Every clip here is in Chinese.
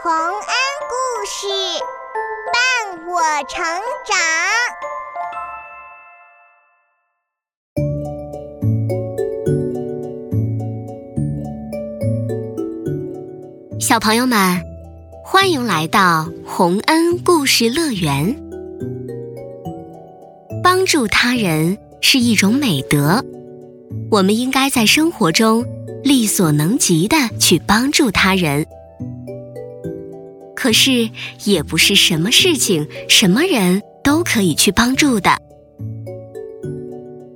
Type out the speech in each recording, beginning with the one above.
洪恩故事伴我成长，小朋友们，欢迎来到洪恩故事乐园。帮助他人是一种美德，我们应该在生活中力所能及的去帮助他人。可是，也不是什么事情、什么人都可以去帮助的。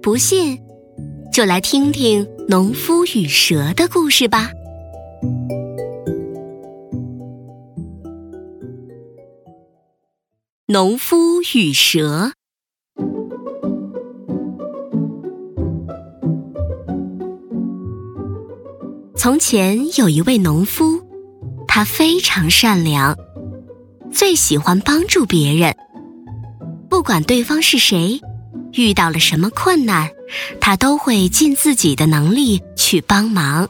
不信，就来听听农夫与蛇的故事吧。农夫与蛇。从前有一位农夫。他非常善良，最喜欢帮助别人。不管对方是谁，遇到了什么困难，他都会尽自己的能力去帮忙。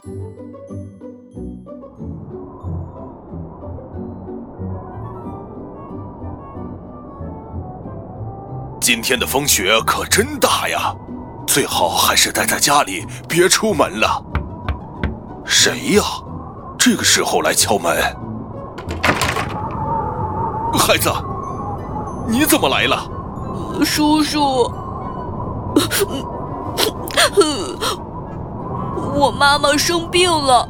今天的风雪可真大呀，最好还是待在家里，别出门了。谁呀？这个时候来敲门，孩子，你怎么来了？叔叔，我妈妈生病了，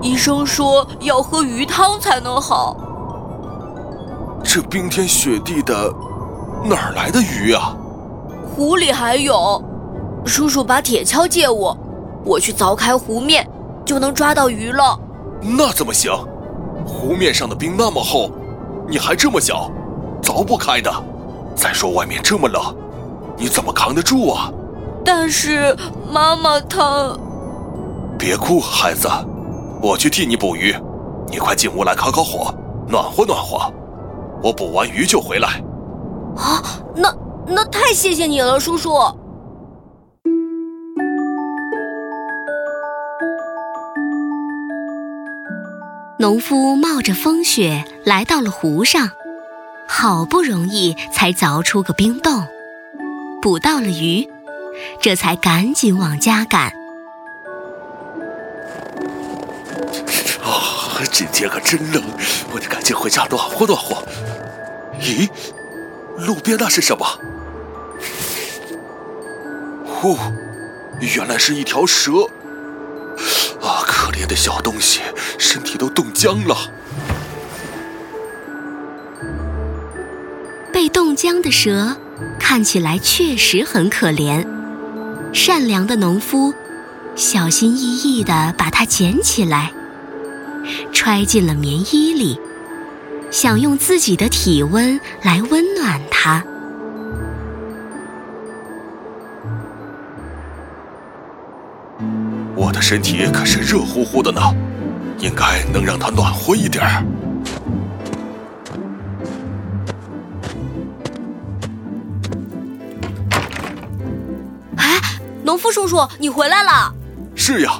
医生说要喝鱼汤才能好。这冰天雪地的，哪儿来的鱼啊？湖里还有，叔叔把铁锹借我，我去凿开湖面，就能抓到鱼了。那怎么行？湖面上的冰那么厚，你还这么小，凿不开的。再说外面这么冷，你怎么扛得住啊？但是妈妈她……别哭，孩子，我去替你捕鱼。你快进屋来烤烤火，暖和暖和。我捕完鱼就回来。啊，那那太谢谢你了，叔叔。农夫冒着风雪来到了湖上，好不容易才凿出个冰洞，捕到了鱼，这才赶紧往家赶。啊，今天可真冷，我得赶紧回家暖和暖和。咦，路边那是什么？呼，原来是一条蛇。啊，可怜的小东西，身体都冻僵了。被冻僵的蛇看起来确实很可怜。善良的农夫小心翼翼地把它捡起来，揣进了棉衣里，想用自己的体温来温暖它。我的身体可是热乎乎的呢，应该能让它暖和一点儿。哎，农夫叔叔，你回来了！是呀，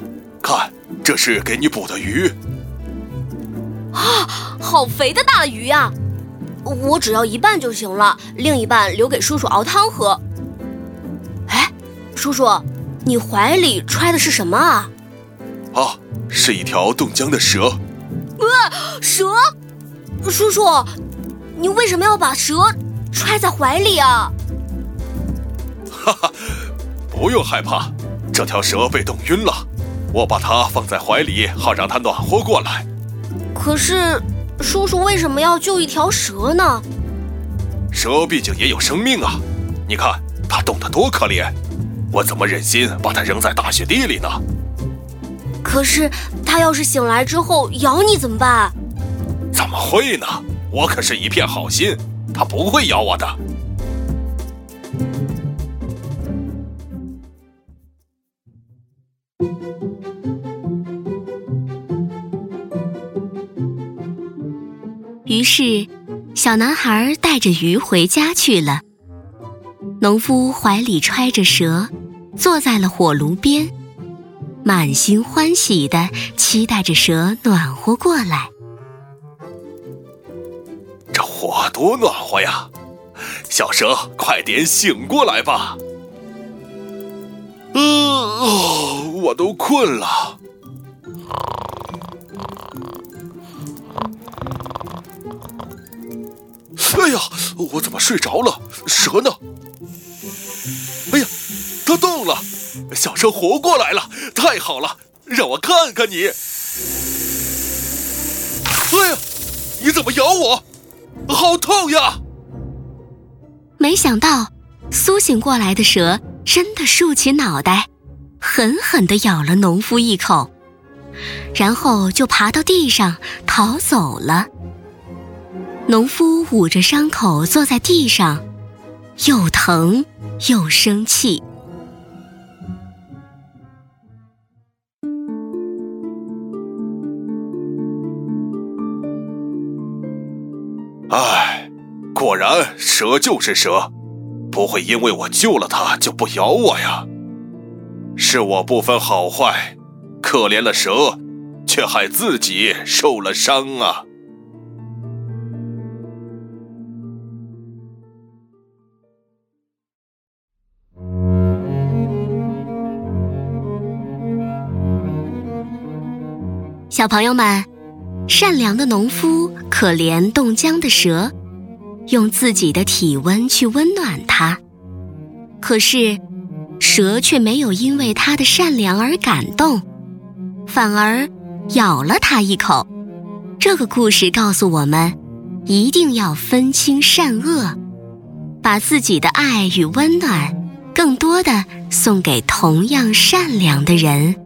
看，这是给你捕的鱼。啊，好肥的大鱼呀！我只要一半就行了，另一半留给叔叔熬汤喝。哎，叔叔。你怀里揣的是什么啊？啊，是一条冻僵的蛇。呃，蛇！叔叔，你为什么要把蛇揣在怀里啊？哈哈，不用害怕，这条蛇被冻晕了，我把它放在怀里，好让它暖和过来。可是，叔叔为什么要救一条蛇呢？蛇毕竟也有生命啊，你看它冻得多可怜。我怎么忍心把它扔在大雪地里呢？可是它要是醒来之后咬你怎么办？怎么会呢？我可是一片好心，它不会咬我的。于是，小男孩带着鱼回家去了。农夫怀里揣着蛇。坐在了火炉边，满心欢喜的期待着蛇暖和过来。这火，多暖和呀！小蛇，快点醒过来吧。嗯，我都困了。哎呀，我怎么睡着了？蛇呢？小蛇活过来了，太好了！让我看看你。哎呀，你怎么咬我？好痛呀！没想到，苏醒过来的蛇真的竖起脑袋，狠狠地咬了农夫一口，然后就爬到地上逃走了。农夫捂着伤口坐在地上，又疼又生气。唉，果然蛇就是蛇，不会因为我救了它就不咬我呀。是我不分好坏，可怜了蛇，却害自己受了伤啊。小朋友们，善良的农夫可怜冻僵的蛇，用自己的体温去温暖它。可是，蛇却没有因为他的善良而感动，反而咬了他一口。这个故事告诉我们，一定要分清善恶，把自己的爱与温暖，更多的送给同样善良的人。